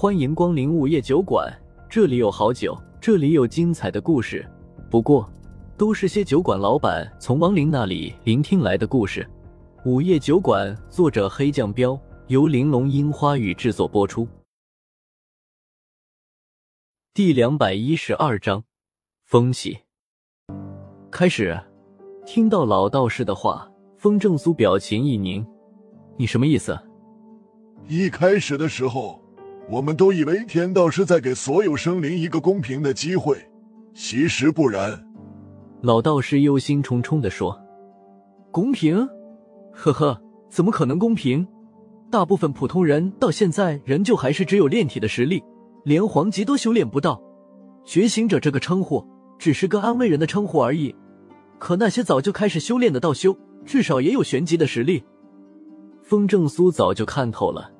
欢迎光临午夜酒馆，这里有好酒，这里有精彩的故事。不过，都是些酒馆老板从亡灵那里聆听来的故事。午夜酒馆，作者黑酱标，由玲珑樱花雨制作播出。第两百一十二章，风起。开始，听到老道士的话，风正苏表情一凝：“你什么意思？”一开始的时候，我们都以为天道是在给所有生灵一个公平的机会，其实不然。老道士忧心忡忡的说：“公平？呵呵，怎么可能公平？大部分普通人到现在仍旧还是只有炼体的实力，连黄级都修炼不到。觉醒者这个称呼只是个安慰人的称呼而已。可那些早就开始修炼的道修，至少也有玄级的实力。”风正苏早就看透了。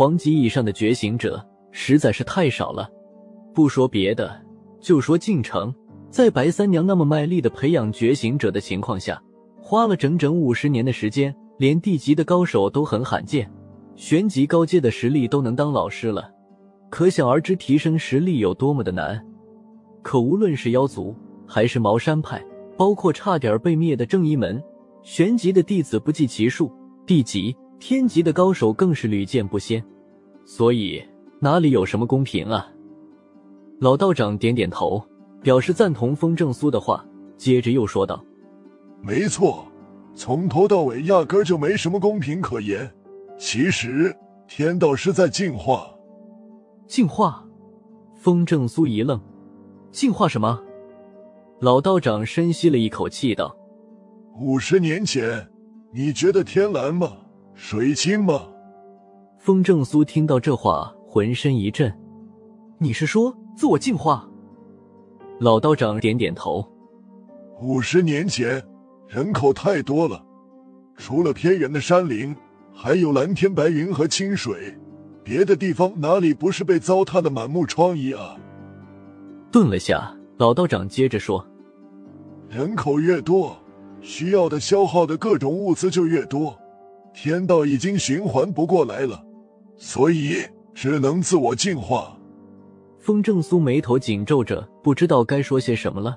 黄级以上的觉醒者实在是太少了，不说别的，就说晋城，在白三娘那么卖力的培养觉醒者的情况下，花了整整五十年的时间，连地级的高手都很罕见，玄级高阶的实力都能当老师了，可想而知提升实力有多么的难。可无论是妖族还是茅山派，包括差点被灭的正一门，玄级的弟子不计其数，地级。天级的高手更是屡见不鲜，所以哪里有什么公平啊？老道长点点头，表示赞同风正苏的话，接着又说道：“没错，从头到尾压根就没什么公平可言。其实天道是在进化。”进化？风正苏一愣，进化什么？老道长深吸了一口气道：“五十年前，你觉得天蓝吗？”水清吗？风正苏听到这话，浑身一震。你是说自我净化？老道长点点头。五十年前，人口太多了，除了偏远的山林，还有蓝天白云和清水，别的地方哪里不是被糟蹋的满目疮痍啊？顿了下，老道长接着说：“人口越多，需要的消耗的各种物资就越多。”天道已经循环不过来了，所以只能自我净化。风正苏眉头紧皱着，不知道该说些什么了。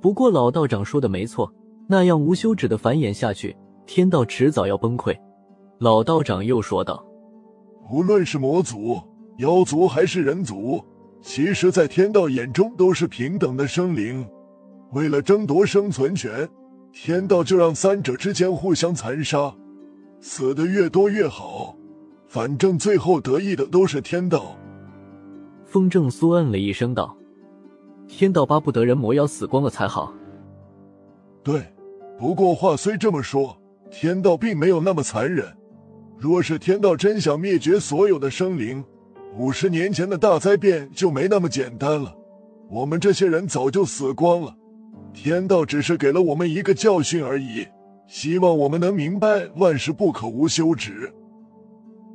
不过老道长说的没错，那样无休止的繁衍下去，天道迟早要崩溃。老道长又说道：“无论是魔族、妖族还是人族，其实，在天道眼中都是平等的生灵。为了争夺生存权，天道就让三者之间互相残杀。”死的越多越好，反正最后得意的都是天道。风正苏嗯了一声道：“天道巴不得人魔妖死光了才好。”对，不过话虽这么说，天道并没有那么残忍。若是天道真想灭绝所有的生灵，五十年前的大灾变就没那么简单了。我们这些人早就死光了，天道只是给了我们一个教训而已。希望我们能明白，万事不可无休止。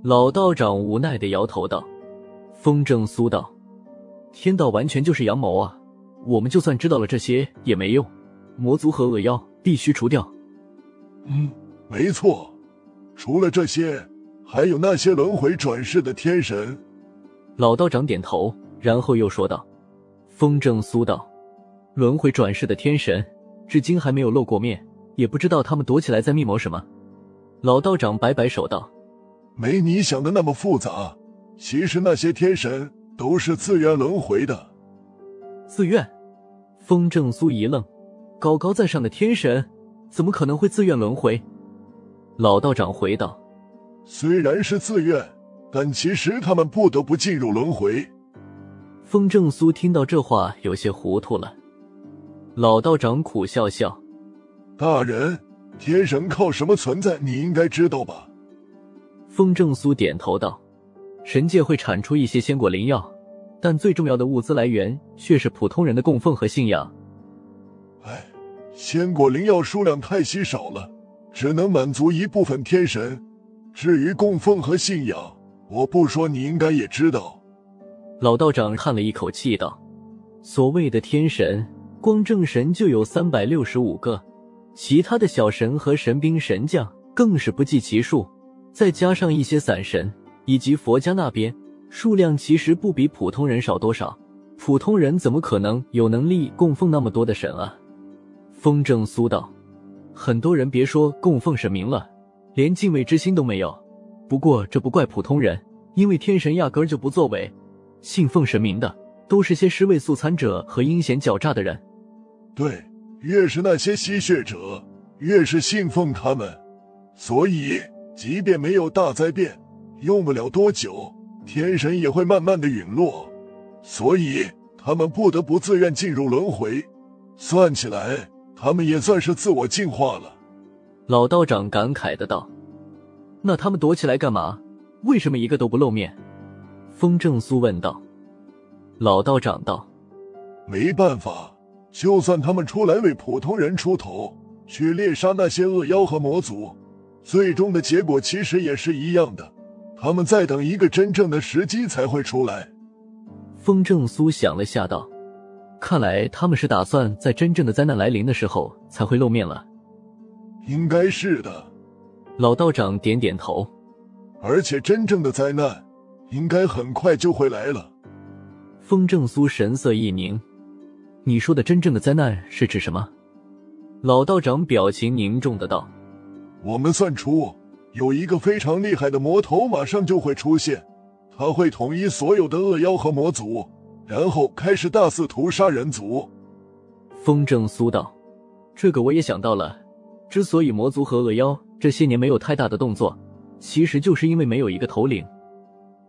老道长无奈的摇头道：“风正苏道，天道完全就是阳谋啊！我们就算知道了这些也没用，魔族和恶妖必须除掉。”嗯，没错。除了这些，还有那些轮回转世的天神。老道长点头，然后又说道：“风正苏道，轮回转世的天神，至今还没有露过面。”也不知道他们躲起来在密谋什么。老道长摆摆手道：“没你想的那么复杂。其实那些天神都是自愿轮回的。”自愿？风正苏一愣，高高在上的天神怎么可能会自愿轮回？老道长回道：“虽然是自愿，但其实他们不得不进入轮回。”风正苏听到这话有些糊涂了。老道长苦笑笑。大人，天神靠什么存在？你应该知道吧？风正苏点头道：“神界会产出一些仙果灵药，但最重要的物资来源却是普通人的供奉和信仰。”哎，仙果灵药数量太稀少了，只能满足一部分天神。至于供奉和信仰，我不说，你应该也知道。老道长叹了一口气道：“所谓的天神，光正神就有三百六十五个。”其他的小神和神兵神将更是不计其数，再加上一些散神以及佛家那边数量其实不比普通人少多少。普通人怎么可能有能力供奉那么多的神啊？风正苏道，很多人别说供奉神明了，连敬畏之心都没有。不过这不怪普通人，因为天神压根就不作为。信奉神明的都是些尸位素餐者和阴险狡诈的人。对，越是那些吸血者，越是信奉他们。所以，即便没有大灾变，用不了多久，天神也会慢慢的陨落。所以，他们不得不自愿进入轮回。算起来，他们也算是自我进化了。老道长感慨的道：“那他们躲起来干嘛？为什么一个都不露面？”风正苏问道。老道长道：“没办法，就算他们出来为普通人出头，去猎杀那些恶妖和魔族，最终的结果其实也是一样的。他们在等一个真正的时机才会出来。”风正苏想了下道：“看来他们是打算在真正的灾难来临的时候才会露面了。”“应该是的。”老道长点点头。“而且真正的灾难。”应该很快就会来了。风正苏神色一凝：“你说的真正的灾难是指什么？”老道长表情凝重的道：“我们算出有一个非常厉害的魔头马上就会出现，他会统一所有的恶妖和魔族，然后开始大肆屠杀人族。”风正苏道：“这个我也想到了。之所以魔族和恶妖这些年没有太大的动作，其实就是因为没有一个头领。”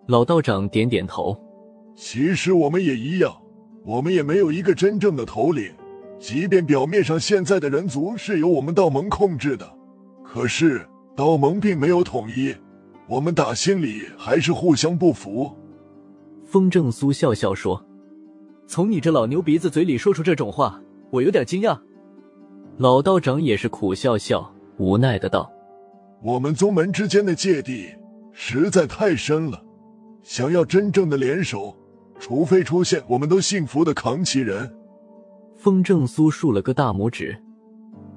老道长点点头。其实我们也一样，我们也没有一个真正的头领。即便表面上现在的人族是由我们道盟控制的，可是道盟并没有统一，我们打心里还是互相不服。风正苏笑笑说：“从你这老牛鼻子嘴里说出这种话，我有点惊讶。”老道长也是苦笑笑，无奈的道：“我们宗门之间的芥蒂实在太深了。”想要真正的联手，除非出现我们都信服的扛旗人。风正苏竖了个大拇指：“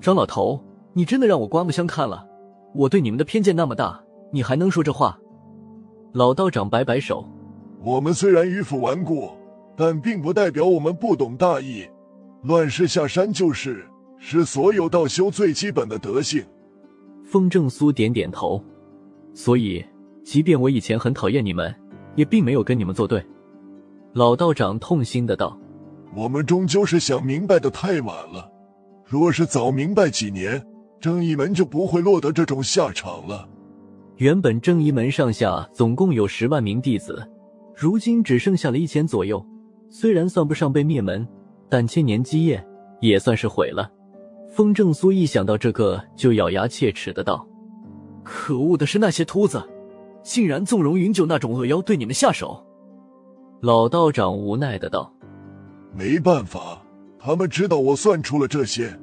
张老头，你真的让我刮目相看了。我对你们的偏见那么大，你还能说这话？”老道长摆摆手：“我们虽然迂腐顽固，但并不代表我们不懂大义。乱世下山就是，是所有道修最基本的德性。”风正苏点点头：“所以，即便我以前很讨厌你们。”也并没有跟你们作对，老道长痛心的道：“我们终究是想明白的太晚了。若是早明白几年，正义门就不会落得这种下场了。原本正义门上下总共有十万名弟子，如今只剩下了一千左右。虽然算不上被灭门，但千年基业也算是毁了。”风正苏一想到这个，就咬牙切齿的道：“可恶的是那些秃子！”竟然纵容云九那种恶妖对你们下手，老道长无奈的道：“没办法，他们知道我算出了这些，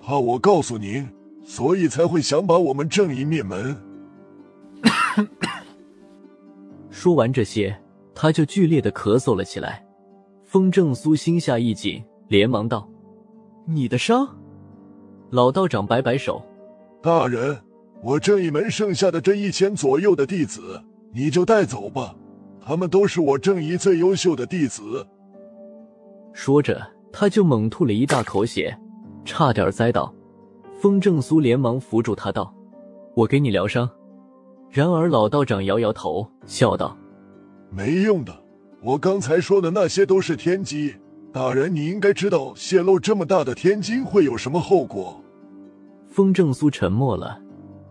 怕我告诉您，所以才会想把我们正义灭门。”说完这些，他就剧烈的咳嗽了起来。风正苏心下一紧，连忙道：“你的伤？”老道长摆摆手：“大人。”我正义门剩下的这一千左右的弟子，你就带走吧，他们都是我正义最优秀的弟子。说着，他就猛吐了一大口血，差点栽倒。风正苏连忙扶住他，道：“我给你疗伤。”然而老道长摇摇头，笑道：“没用的，我刚才说的那些都是天机。大人，你应该知道泄露这么大的天机会有什么后果。”风正苏沉默了。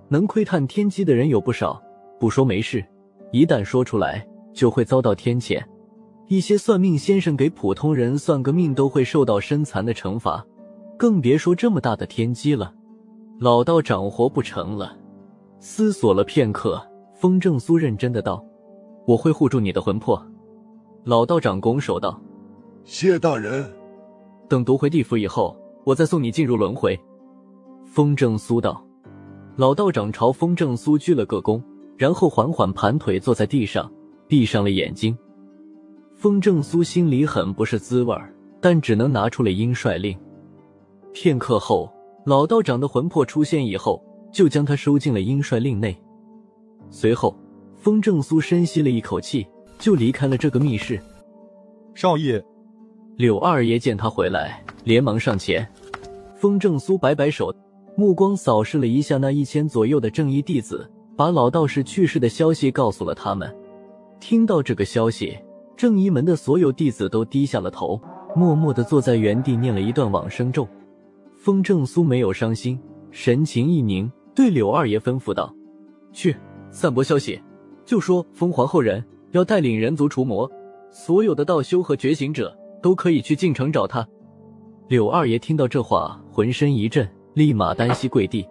能窥探天机的人有不少，不说没事，一旦说出来就会遭到天谴。一些算命先生给普通人算个命都会受到身残的惩罚，更别说这么大的天机了。老道长活不成了，思索了片刻，风正苏认真的道：“我会护住你的魂魄。”老道长拱手道：“谢大人。等夺回地府以后，我再送你进入轮回。”风正苏道。老道长朝风正苏鞠了个躬，然后缓缓盘腿坐在地上，闭上了眼睛。风正苏心里很不是滋味儿但只能拿出了阴帅令。片刻后，老道长的魂魄出现以后，就将他收进了阴帅令内。随后，风正苏深吸了一口气，就离开了这个密室。少爷，柳二爷见他回来，连忙上前。风正苏摆摆手，目光扫视了一下那一千左右的正义弟子，把老道士去世的消息告诉了他们。听到这个消息，正一门的所有弟子都低下了头，默默的坐在原地念了一段往生咒。风正苏没有伤心，神情一凝，对柳二爷吩咐道：“去散播消息，就说风皇后人要带领人族除魔，所有的道修和觉醒者都可以去进城找他。”柳二爷听到这话，浑身一震，立马单膝跪地：“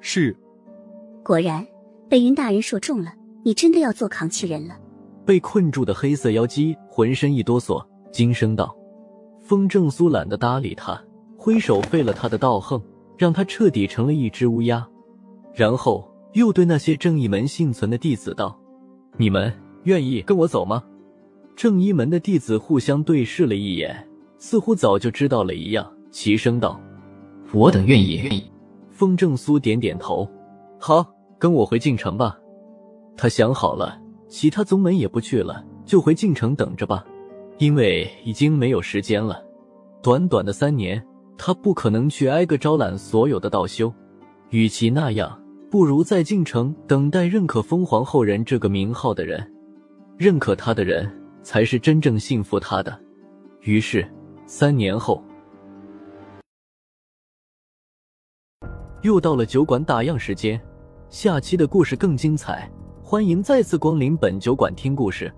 是。”果然，被云大人说中了，你真的要做扛旗人了。被困住的黑色妖姬浑身一哆嗦，惊声道：“风正苏懒得搭理他，挥手废了他的道行，让他彻底成了一只乌鸦。然后又对那些正义门幸存的弟子道：‘你们愿意跟我走吗？’正一门的弟子互相对视了一眼，似乎早就知道了一样，齐声道：‘我等愿意。’愿意。风正苏点点头：‘好，跟我回晋城吧。’他想好了。”其他宗门也不去了，就回晋城等着吧，因为已经没有时间了。短短的三年，他不可能去挨个招揽所有的道修。与其那样，不如在晋城等待认可风皇后人这个名号的人。认可他的人，才是真正信服他的。于是，三年后，又到了酒馆打烊时间。下期的故事更精彩。欢迎再次光临本酒馆听故事。